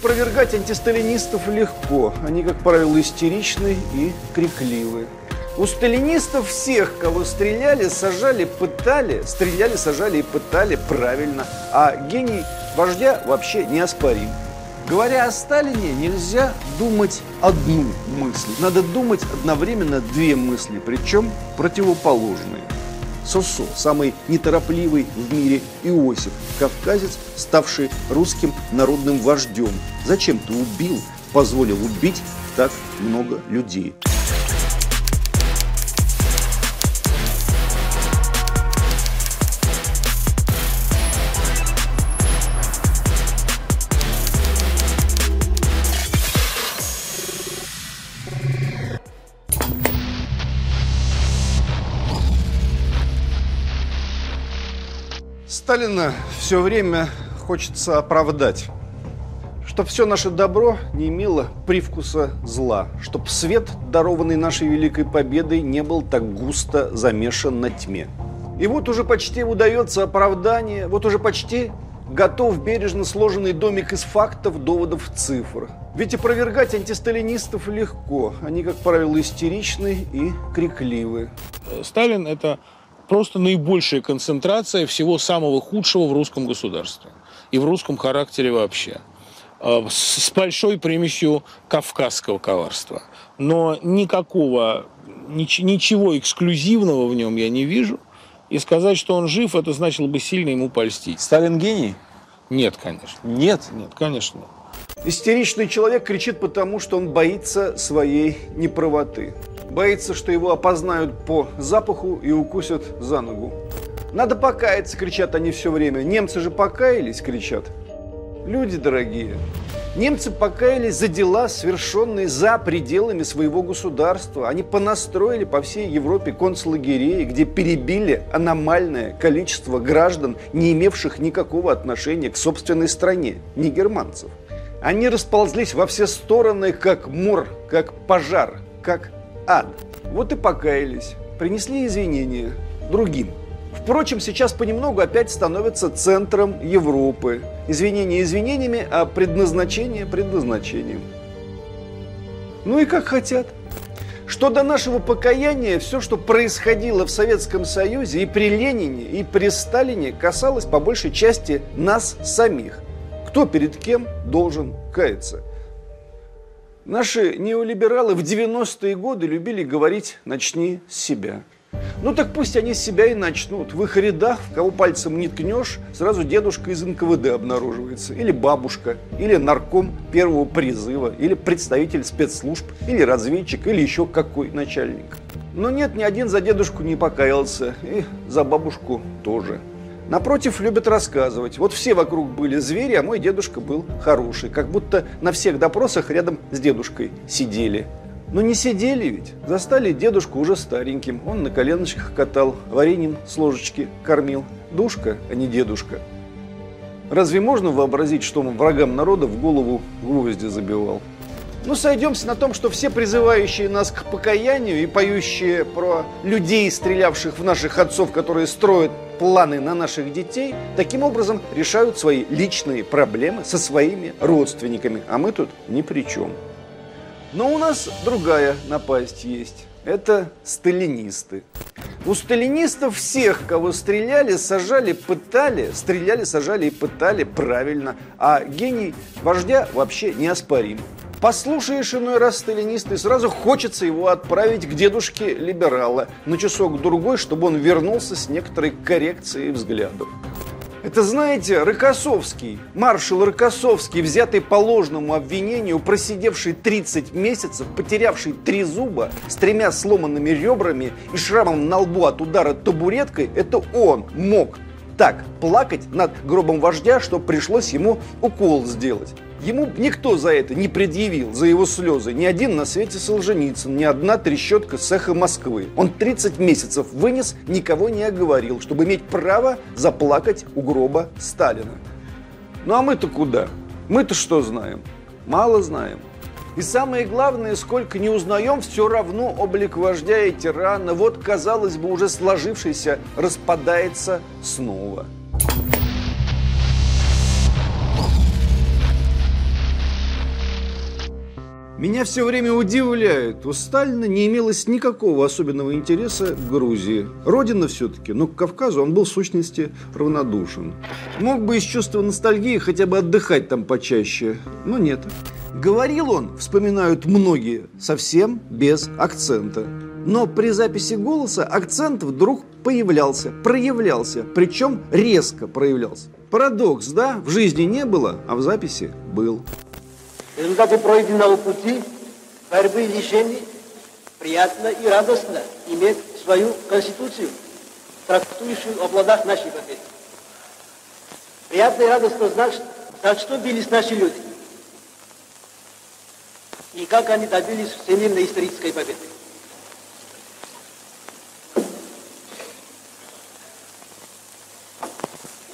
Опровергать антисталинистов легко. Они, как правило, истеричны и крикливы. У сталинистов всех, кого стреляли, сажали, пытали, стреляли, сажали и пытали правильно. А гений вождя вообще неоспорим. Говоря о Сталине, нельзя думать одну мысль. Надо думать одновременно две мысли, причем противоположные. Сосо, самый неторопливый в мире Иосиф, кавказец, ставший русским народным вождем. Зачем ты убил, позволил убить так много людей? Сталина все время хочется оправдать. Чтоб все наше добро не имело привкуса зла. Чтоб свет, дарованный нашей великой победой, не был так густо замешан на тьме. И вот уже почти удается оправдание, вот уже почти готов бережно сложенный домик из фактов, доводов, цифр. Ведь опровергать антисталинистов легко. Они, как правило, истеричны и крикливы. Сталин – это просто наибольшая концентрация всего самого худшего в русском государстве и в русском характере вообще а, с большой примесью кавказского коварства. Но никакого, ничего эксклюзивного в нем я не вижу. И сказать, что он жив, это значило бы сильно ему польстить. Сталин гений? Нет, конечно. Нет? Нет, конечно. Истеричный человек кричит потому, что он боится своей неправоты. Боится, что его опознают по запаху и укусят за ногу. Надо покаяться, кричат они все время. Немцы же покаялись, кричат. Люди дорогие, немцы покаялись за дела, совершенные за пределами своего государства. Они понастроили по всей Европе концлагерей, где перебили аномальное количество граждан, не имевших никакого отношения к собственной стране, не германцев. Они расползлись во все стороны, как мор, как пожар, как ад. Вот и покаялись, принесли извинения другим. Впрочем, сейчас понемногу опять становится центром Европы. Извинения извинениями, а предназначение предназначением. Ну и как хотят. Что до нашего покаяния, все, что происходило в Советском Союзе и при Ленине, и при Сталине, касалось по большей части нас самих. Кто перед кем должен каяться? Наши неолибералы в 90-е годы любили говорить «начни с себя». Ну так пусть они с себя и начнут. В их рядах, в кого пальцем не ткнешь, сразу дедушка из НКВД обнаруживается. Или бабушка, или нарком первого призыва, или представитель спецслужб, или разведчик, или еще какой начальник. Но нет, ни один за дедушку не покаялся, и за бабушку тоже. Напротив, любят рассказывать. Вот все вокруг были звери, а мой дедушка был хороший. Как будто на всех допросах рядом с дедушкой сидели. Но не сидели ведь. Застали дедушку уже стареньким. Он на коленочках катал, вареньем с ложечки кормил. Душка, а не дедушка. Разве можно вообразить, что он врагам народа в голову гвозди забивал? Ну, сойдемся на том, что все призывающие нас к покаянию и поющие про людей, стрелявших в наших отцов, которые строят планы на наших детей, таким образом решают свои личные проблемы со своими родственниками, а мы тут ни при чем. Но у нас другая напасть есть. Это сталинисты. У сталинистов всех, кого стреляли, сажали, пытали, стреляли, сажали и пытали правильно, а гений вождя вообще неоспорим. Послушаешь иной раз сталиниста, и сразу хочется его отправить к дедушке либерала на часок-другой, чтобы он вернулся с некоторой коррекцией взглядов. Это, знаете, Рокоссовский, маршал Рокоссовский, взятый по ложному обвинению, просидевший 30 месяцев, потерявший три зуба, с тремя сломанными ребрами и шрамом на лбу от удара табуреткой, это он мог так плакать над гробом вождя, что пришлось ему укол сделать. Ему никто за это не предъявил, за его слезы. Ни один на свете Солженицын, ни одна трещотка с эхо Москвы. Он 30 месяцев вынес, никого не оговорил, чтобы иметь право заплакать у гроба Сталина. Ну а мы-то куда? Мы-то что знаем? Мало знаем. И самое главное, сколько не узнаем, все равно облик вождя и тирана, вот, казалось бы, уже сложившийся, распадается снова. Меня все время удивляет, у Сталина не имелось никакого особенного интереса к Грузии. Родина все-таки, но к Кавказу он был в сущности равнодушен. Мог бы из чувства ностальгии хотя бы отдыхать там почаще, но нет. Говорил он, вспоминают многие, совсем без акцента. Но при записи голоса акцент вдруг появлялся, проявлялся, причем резко проявлялся. Парадокс, да? В жизни не было, а в записи был. Результате пройденного пути, борьбы и лишений, приятно и радостно иметь свою конституцию, трактующую о плодах нашей победы. Приятно и радостно знать, за что бились наши люди. И как они добились всемирной исторической победы.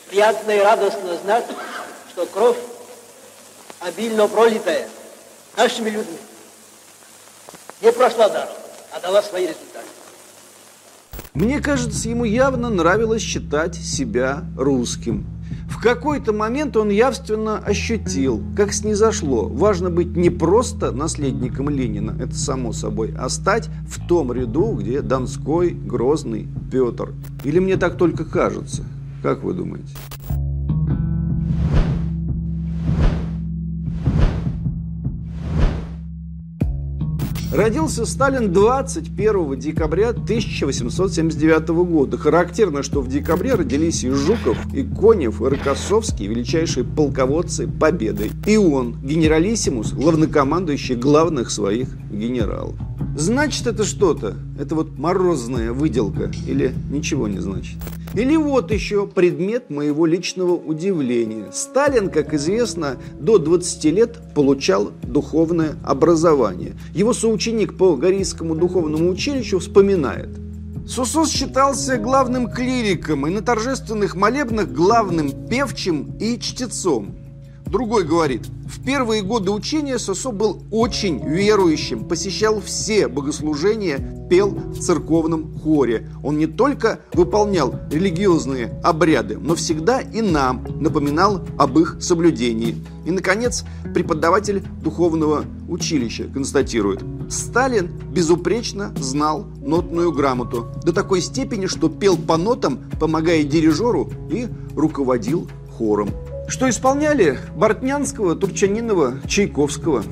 Приятно и радостно знать, что кровь обильно пролитая нашими людьми, не прошла даром, а дала свои результаты. Мне кажется, ему явно нравилось считать себя русским. В какой-то момент он явственно ощутил, как снизошло. Важно быть не просто наследником Ленина, это само собой, а стать в том ряду, где Донской, Грозный, Петр. Или мне так только кажется? Как вы думаете? Родился Сталин 21 декабря 1879 года. Характерно, что в декабре родились и Жуков, и Конев, и Рокоссовский, величайшие полководцы Победы. И он, генералиссимус, главнокомандующий главных своих генералов. Значит это что-то? Это вот морозная выделка или ничего не значит? Или вот еще предмет моего личного удивления. Сталин, как известно, до 20 лет получал духовное образование. Его соученик по Горийскому духовному училищу вспоминает. Сусос считался главным клириком и на торжественных молебнах главным певчим и чтецом. Другой говорит, в первые годы учения Сосо был очень верующим, посещал все богослужения, пел в церковном хоре. Он не только выполнял религиозные обряды, но всегда и нам напоминал об их соблюдении. И, наконец, преподаватель духовного училища констатирует, Сталин безупречно знал нотную грамоту до такой степени, что пел по нотам, помогая дирижеру и руководил хором что исполняли Бортнянского, Турчанинова, Чайковского.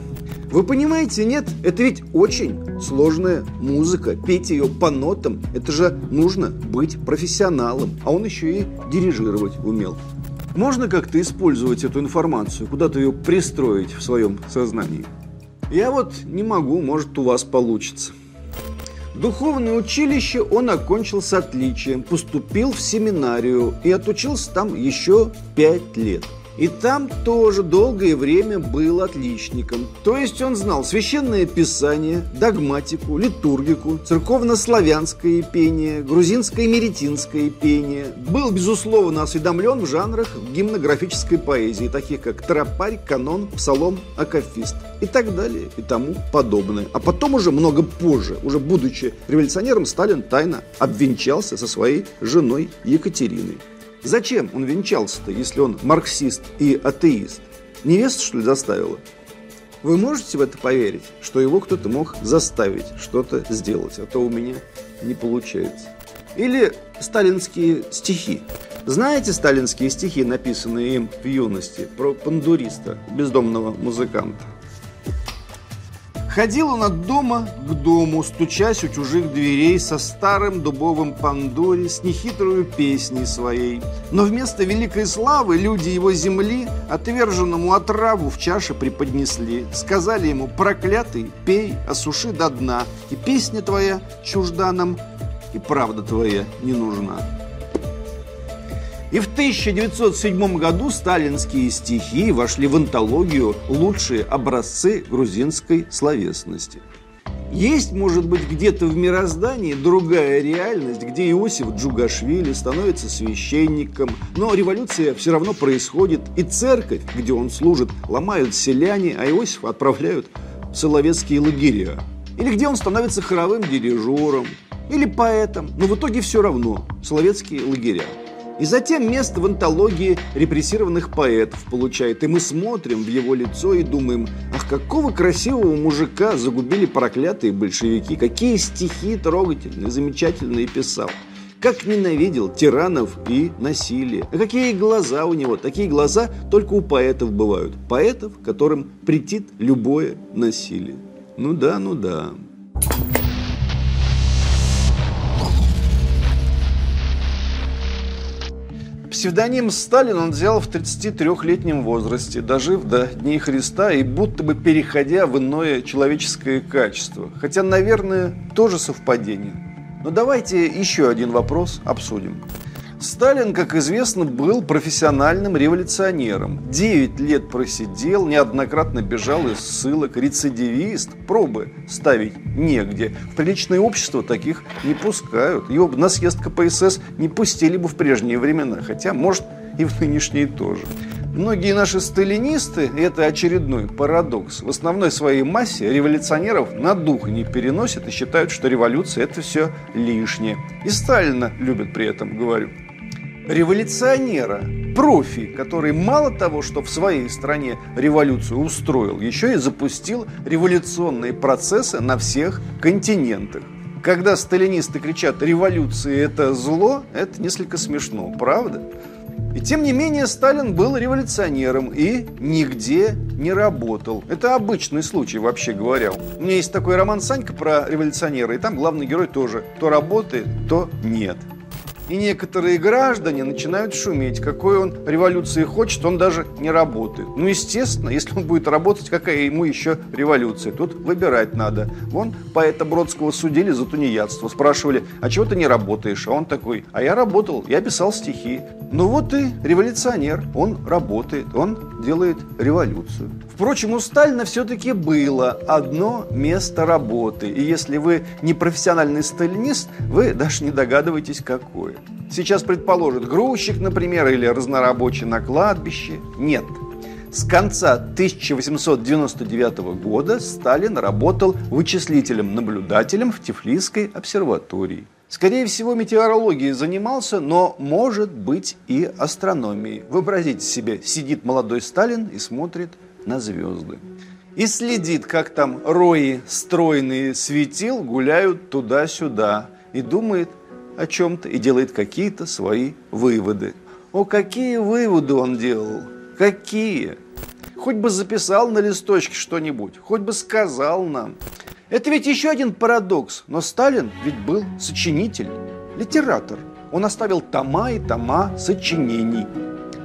Вы понимаете, нет? Это ведь очень сложная музыка. Петь ее по нотам, это же нужно быть профессионалом. А он еще и дирижировать умел. Можно как-то использовать эту информацию, куда-то ее пристроить в своем сознании? Я вот не могу, может у вас получится. Духовное училище он окончил с отличием, поступил в семинарию и отучился там еще пять лет. И там тоже долгое время был отличником. То есть он знал священное писание, догматику, литургику, церковно-славянское пение, грузинское меретинское пение. Был, безусловно, осведомлен в жанрах гимнографической поэзии, таких как тропарь, канон, псалом, акафист и так далее и тому подобное. А потом уже много позже, уже будучи революционером, Сталин тайно обвенчался со своей женой Екатериной. Зачем он венчался-то, если он марксист и атеист? Невеста, что ли, заставила? Вы можете в это поверить, что его кто-то мог заставить что-то сделать, а то у меня не получается. Или сталинские стихи. Знаете сталинские стихи, написанные им в юности, про пандуриста, бездомного музыканта? Ходил он от дома к дому, стучась у чужих дверей со старым дубовым пандори, с нехитрую песней своей. Но вместо великой славы люди его земли отверженному отраву в чаше преподнесли. Сказали ему, проклятый, пей, осуши до дна, и песня твоя чужда нам, и правда твоя не нужна. И в 1907 году сталинские стихи вошли в антологию «Лучшие образцы грузинской словесности». Есть, может быть, где-то в мироздании другая реальность, где Иосиф Джугашвили становится священником, но революция все равно происходит, и церковь, где он служит, ломают селяне, а Иосифа отправляют в соловецкие лагеря. Или где он становится хоровым дирижером, или поэтом, но в итоге все равно, соловецкие лагеря. И затем место в антологии репрессированных поэтов получает. И мы смотрим в его лицо и думаем, ах, какого красивого мужика загубили проклятые большевики, какие стихи трогательные, замечательные писал. Как ненавидел тиранов и насилие. А какие глаза у него. Такие глаза только у поэтов бывают. Поэтов, которым претит любое насилие. Ну да, ну да. Псевдоним Сталин он взял в 33-летнем возрасте, дожив до Дней Христа и будто бы переходя в иное человеческое качество. Хотя, наверное, тоже совпадение. Но давайте еще один вопрос обсудим. Сталин, как известно, был профессиональным революционером. Девять лет просидел, неоднократно бежал из ссылок, рецидивист, пробы ставить негде. В приличное общество таких не пускают. Его на съезд КПСС не пустили бы в прежние времена, хотя, может, и в нынешние тоже. Многие наши сталинисты, это очередной парадокс, в основной своей массе революционеров на дух не переносят и считают, что революция – это все лишнее. И Сталина любят при этом, говорю революционера, профи, который мало того, что в своей стране революцию устроил, еще и запустил революционные процессы на всех континентах. Когда сталинисты кричат «революция – это зло», это несколько смешно, правда? И тем не менее Сталин был революционером и нигде не работал. Это обычный случай, вообще говоря. У меня есть такой роман «Санька» про революционера, и там главный герой тоже то работает, то нет. И некоторые граждане начинают шуметь, какой он революции хочет, он даже не работает. Ну, естественно, если он будет работать, какая ему еще революция? Тут выбирать надо. Вон поэта Бродского судили за тунеядство. Спрашивали, а чего ты не работаешь? А он такой, а я работал, я писал стихи. Ну вот и революционер, он работает, он делает революцию. Впрочем, у Сталина все-таки было одно место работы. И если вы не профессиональный сталинист, вы даже не догадываетесь, какое. Сейчас предположат грузчик, например, или разнорабочий на кладбище. Нет. С конца 1899 года Сталин работал вычислителем-наблюдателем в Тифлисской обсерватории. Скорее всего, метеорологией занимался, но, может быть, и астрономией. Вообразите себе, сидит молодой Сталин и смотрит на звезды. И следит, как там рои стройные светил гуляют туда-сюда. И думает о чем-то, и делает какие-то свои выводы. О, какие выводы он делал! Какие! Хоть бы записал на листочке что-нибудь, хоть бы сказал нам. Это ведь еще один парадокс. Но Сталин ведь был сочинитель, литератор. Он оставил тома и тома сочинений.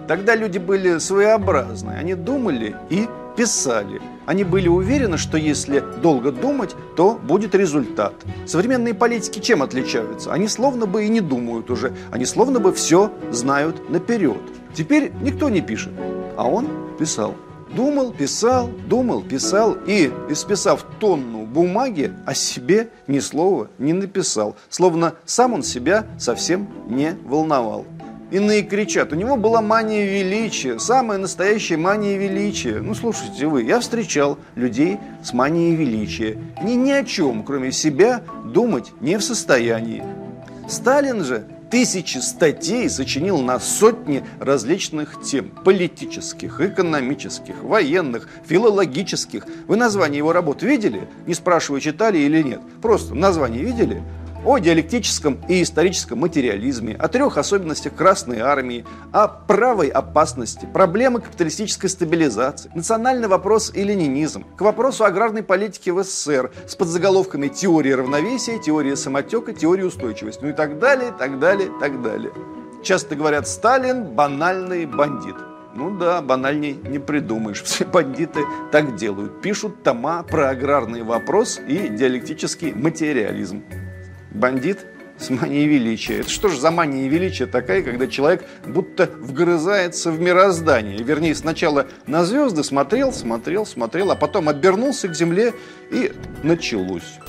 Тогда люди были своеобразные. Они думали и писали. Они были уверены, что если долго думать, то будет результат. Современные политики чем отличаются? Они словно бы и не думают уже. Они словно бы все знают наперед. Теперь никто не пишет, а он писал. Думал, писал, думал, писал и, исписав тонну бумаги, о себе ни слова не написал. Словно сам он себя совсем не волновал. Иные кричат, у него была мания величия, самая настоящая мания величия. Ну, слушайте вы, я встречал людей с манией величия. Ни ни о чем, кроме себя, думать не в состоянии. Сталин же тысячи статей сочинил на сотни различных тем. Политических, экономических, военных, филологических. Вы название его работ видели? Не спрашиваю, читали или нет. Просто название видели? О диалектическом и историческом материализме, о трех особенностях Красной Армии, о правой опасности, проблемы капиталистической стабилизации, национальный вопрос и ленинизм, к вопросу аграрной политики в СССР с подзаголовками теория равновесия, теория самотека, теория устойчивости, ну и так далее, так далее, так далее. Часто говорят, Сталин банальный бандит. Ну да, банальней не придумаешь. Все бандиты так делают. Пишут тома про аграрный вопрос и диалектический материализм бандит с манией величия. Это что же за мания величия такая, когда человек будто вгрызается в мироздание? Вернее, сначала на звезды смотрел, смотрел, смотрел, а потом обернулся к земле и началось.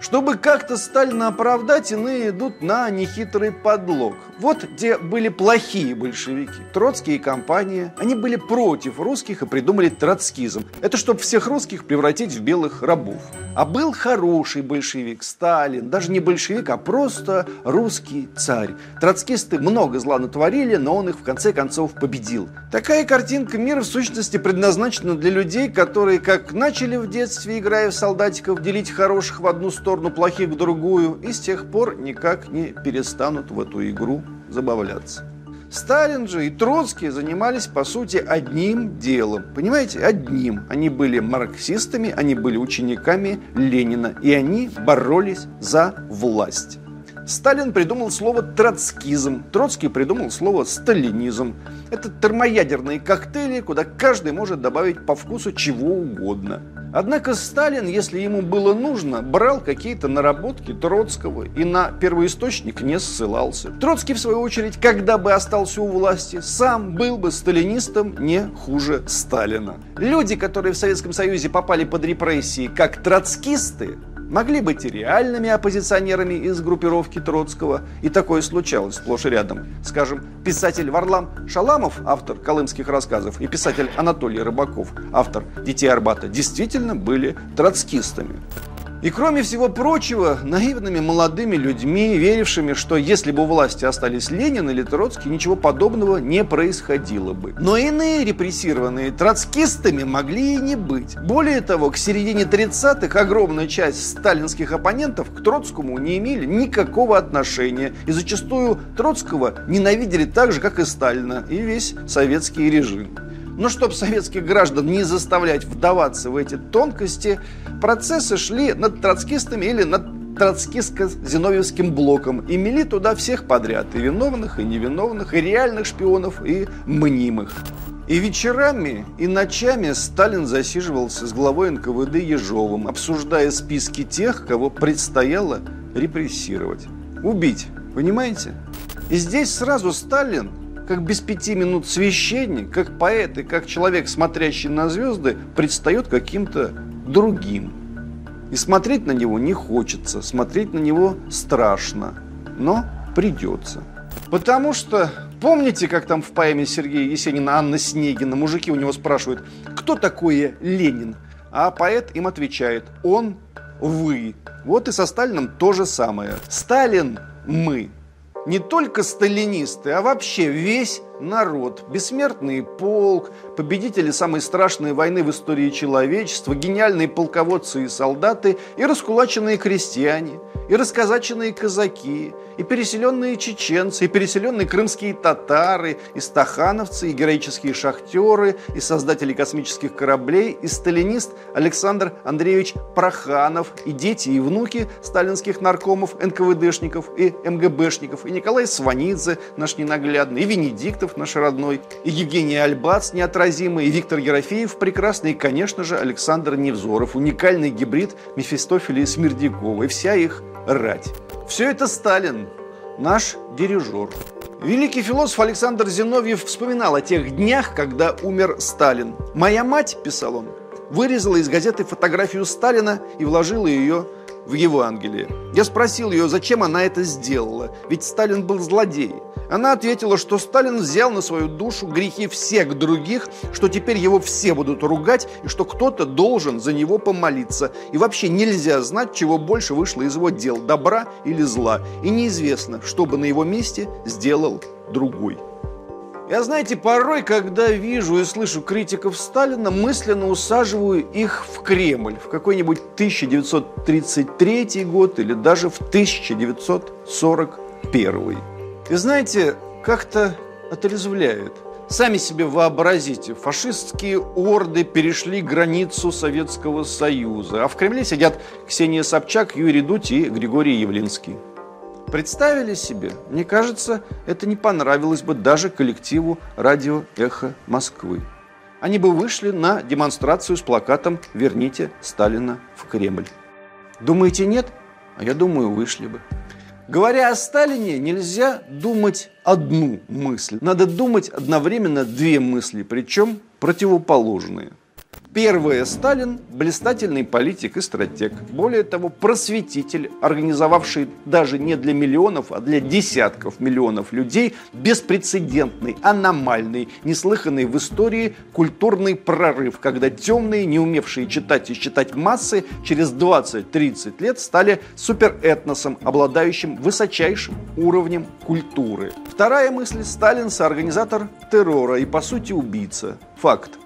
Чтобы как-то Сталина оправдать, иные идут на нехитрый подлог. Вот где были плохие большевики. Троцкий и компания. Они были против русских и придумали троцкизм. Это чтобы всех русских превратить в белых рабов. А был хороший большевик, Сталин. Даже не большевик, а просто русский царь. Троцкисты много зла натворили, но он их в конце концов победил. Такая картинка мира в сущности предназначена для людей, которые как начали в детстве, играя в солдатиков, делить хороших в одну сторону, сторону, плохих в другую, и с тех пор никак не перестанут в эту игру забавляться. Сталин же и Троцкий занимались, по сути, одним делом. Понимаете, одним. Они были марксистами, они были учениками Ленина, и они боролись за власть. Сталин придумал слово «троцкизм», Троцкий придумал слово «сталинизм». Это термоядерные коктейли, куда каждый может добавить по вкусу чего угодно. Однако Сталин, если ему было нужно, брал какие-то наработки Троцкого и на первоисточник не ссылался. Троцкий, в свою очередь, когда бы остался у власти, сам был бы сталинистом не хуже Сталина. Люди, которые в Советском Союзе попали под репрессии как троцкисты, могли быть и реальными оппозиционерами из группировки Троцкого, и такое случалось сплошь и рядом. Скажем, писатель Варлам Шаламов, автор колымских рассказов, и писатель Анатолий Рыбаков, автор «Детей Арбата», действительно были троцкистами. И кроме всего прочего, наивными молодыми людьми, верившими, что если бы у власти остались Ленин или Троцкий, ничего подобного не происходило бы. Но иные репрессированные троцкистами могли и не быть. Более того, к середине 30-х огромная часть сталинских оппонентов к Троцкому не имели никакого отношения. И зачастую Троцкого ненавидели так же, как и Сталина и весь советский режим. Но чтобы советских граждан не заставлять вдаваться в эти тонкости, процессы шли над троцкистами или над троцкистско-зиновьевским блоком и мели туда всех подряд, и виновных, и невиновных, и реальных шпионов, и мнимых. И вечерами, и ночами Сталин засиживался с главой НКВД Ежовым, обсуждая списки тех, кого предстояло репрессировать. Убить, понимаете? И здесь сразу Сталин как без пяти минут священник, как поэт и как человек, смотрящий на звезды, предстает каким-то другим. И смотреть на него не хочется, смотреть на него страшно, но придется. Потому что, помните, как там в поэме Сергея Есенина Анна Снегина, мужики у него спрашивают, кто такой Ленин? А поэт им отвечает, он вы. Вот и со Сталином то же самое. Сталин – мы не только сталинисты, а вообще весь народ, бессмертный полк, победители самой страшной войны в истории человечества, гениальные полководцы и солдаты, и раскулаченные крестьяне, и расказаченные казаки, и переселенные чеченцы, и переселенные крымские татары, и стахановцы, и героические шахтеры, и создатели космических кораблей, и сталинист Александр Андреевич Проханов, и дети и внуки сталинских наркомов, НКВДшников и МГБшников, и Николай Сванидзе, наш ненаглядный, и Венедиктов, наш родной, и Евгений Альбац, неотразимый, и Виктор Ерофеев прекрасный, и, конечно же, Александр Невзоров, уникальный гибрид Мефистофеля и Смердякова, и вся их рать. Все это Сталин, наш дирижер. Великий философ Александр Зиновьев вспоминал о тех днях, когда умер Сталин. «Моя мать», – писал он, – вырезала из газеты фотографию Сталина и вложила ее в Евангелие. Я спросил ее, зачем она это сделала, ведь Сталин был злодей. Она ответила, что Сталин взял на свою душу грехи всех других, что теперь его все будут ругать, и что кто-то должен за него помолиться. И вообще нельзя знать, чего больше вышло из его дел, добра или зла. И неизвестно, что бы на его месте сделал другой. Я, знаете, порой, когда вижу и слышу критиков Сталина, мысленно усаживаю их в Кремль в какой-нибудь 1933 год или даже в 1941. И знаете, как-то отрезвляет. Сами себе вообразите, фашистские орды перешли границу Советского Союза, а в Кремле сидят Ксения Собчак, Юрий Дудь и Григорий Явлинский. Представили себе? Мне кажется, это не понравилось бы даже коллективу радио «Эхо Москвы». Они бы вышли на демонстрацию с плакатом «Верните Сталина в Кремль». Думаете, нет? А я думаю, вышли бы. Говоря о Сталине, нельзя думать одну мысль. Надо думать одновременно две мысли, причем противоположные. Первое. Сталин – блистательный политик и стратег. Более того, просветитель, организовавший даже не для миллионов, а для десятков миллионов людей беспрецедентный, аномальный, неслыханный в истории культурный прорыв, когда темные, не умевшие читать и считать массы, через 20-30 лет стали суперэтносом, обладающим высочайшим уровнем культуры. Вторая мысль – Сталин – соорганизатор террора и, по сути, убийца. Факт.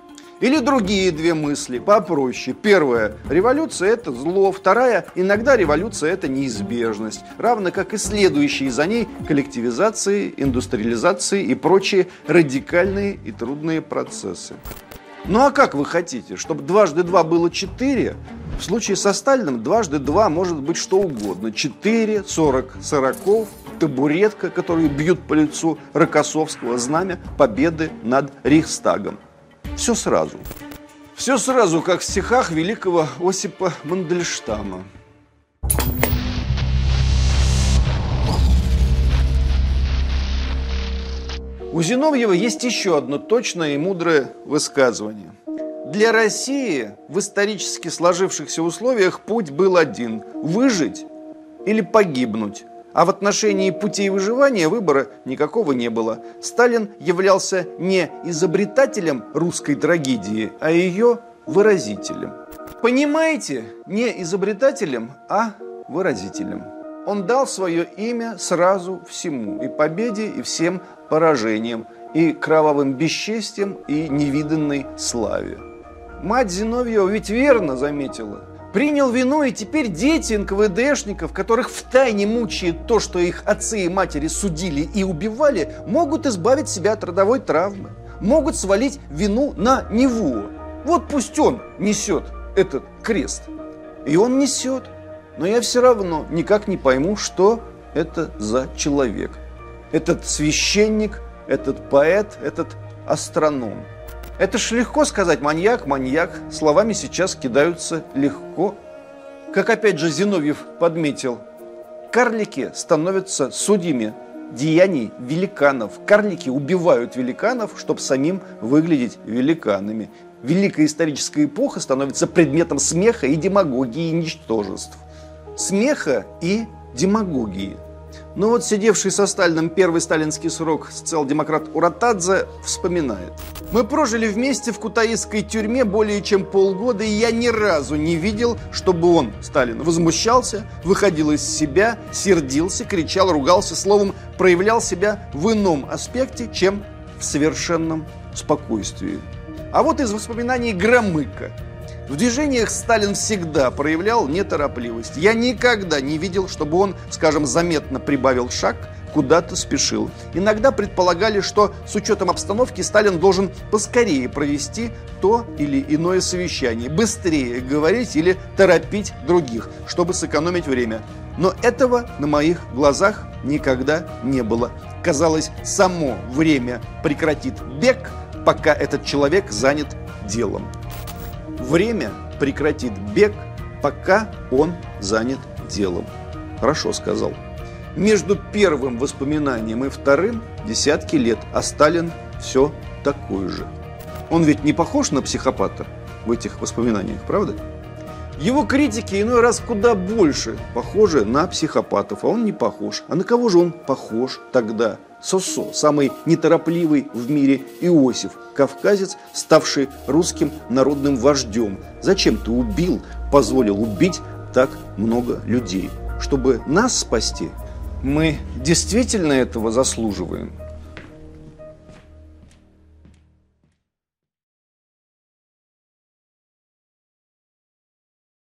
Или другие две мысли, попроще. Первая – революция – это зло. Вторая – иногда революция – это неизбежность. Равно как и следующие за ней коллективизации, индустриализации и прочие радикальные и трудные процессы. Ну а как вы хотите, чтобы дважды два было четыре? В случае со Сталиным дважды два может быть что угодно. Четыре, сорок, сороков, табуретка, которую бьют по лицу Рокоссовского, знамя победы над Рейхстагом. Все сразу. Все сразу, как в стихах великого Осипа Мандельштама. У Зиновьева есть еще одно точное и мудрое высказывание. Для России в исторически сложившихся условиях путь был один – выжить или погибнуть. А в отношении путей выживания выбора никакого не было. Сталин являлся не изобретателем русской трагедии, а ее выразителем. Понимаете, не изобретателем, а выразителем. Он дал свое имя сразу всему, и победе, и всем поражениям, и кровавым бесчестием, и невиданной славе. Мать Зиновьева ведь верно заметила – принял вину, и теперь дети НКВДшников, которых втайне мучает то, что их отцы и матери судили и убивали, могут избавить себя от родовой травмы, могут свалить вину на него. Вот пусть он несет этот крест. И он несет. Но я все равно никак не пойму, что это за человек. Этот священник, этот поэт, этот астроном. Это ж легко сказать «маньяк, маньяк». Словами сейчас кидаются легко. Как опять же Зиновьев подметил, карлики становятся судьями деяний великанов. Карлики убивают великанов, чтобы самим выглядеть великанами. Великая историческая эпоха становится предметом смеха и демагогии и ничтожеств. Смеха и демагогии – но вот сидевший со Сталиным первый сталинский срок социал-демократ Уратадзе вспоминает. Мы прожили вместе в кутаистской тюрьме более чем полгода, и я ни разу не видел, чтобы он, Сталин, возмущался, выходил из себя, сердился, кричал, ругался, словом, проявлял себя в ином аспекте, чем в совершенном спокойствии. А вот из воспоминаний Громыка – в движениях Сталин всегда проявлял неторопливость. Я никогда не видел, чтобы он, скажем, заметно прибавил шаг, куда-то спешил. Иногда предполагали, что с учетом обстановки Сталин должен поскорее провести то или иное совещание, быстрее говорить или торопить других, чтобы сэкономить время. Но этого на моих глазах никогда не было. Казалось, само время прекратит бег, пока этот человек занят делом. Время прекратит бег, пока он занят делом. Хорошо сказал. Между первым воспоминанием и вторым десятки лет, а Сталин все такой же. Он ведь не похож на психопата в этих воспоминаниях, правда? Его критики иной раз куда больше похожи на психопатов, а он не похож. А на кого же он похож тогда? Сосо, самый неторопливый в мире Иосиф, кавказец, ставший русским народным вождем. Зачем ты убил, позволил убить так много людей? Чтобы нас спасти? Мы действительно этого заслуживаем?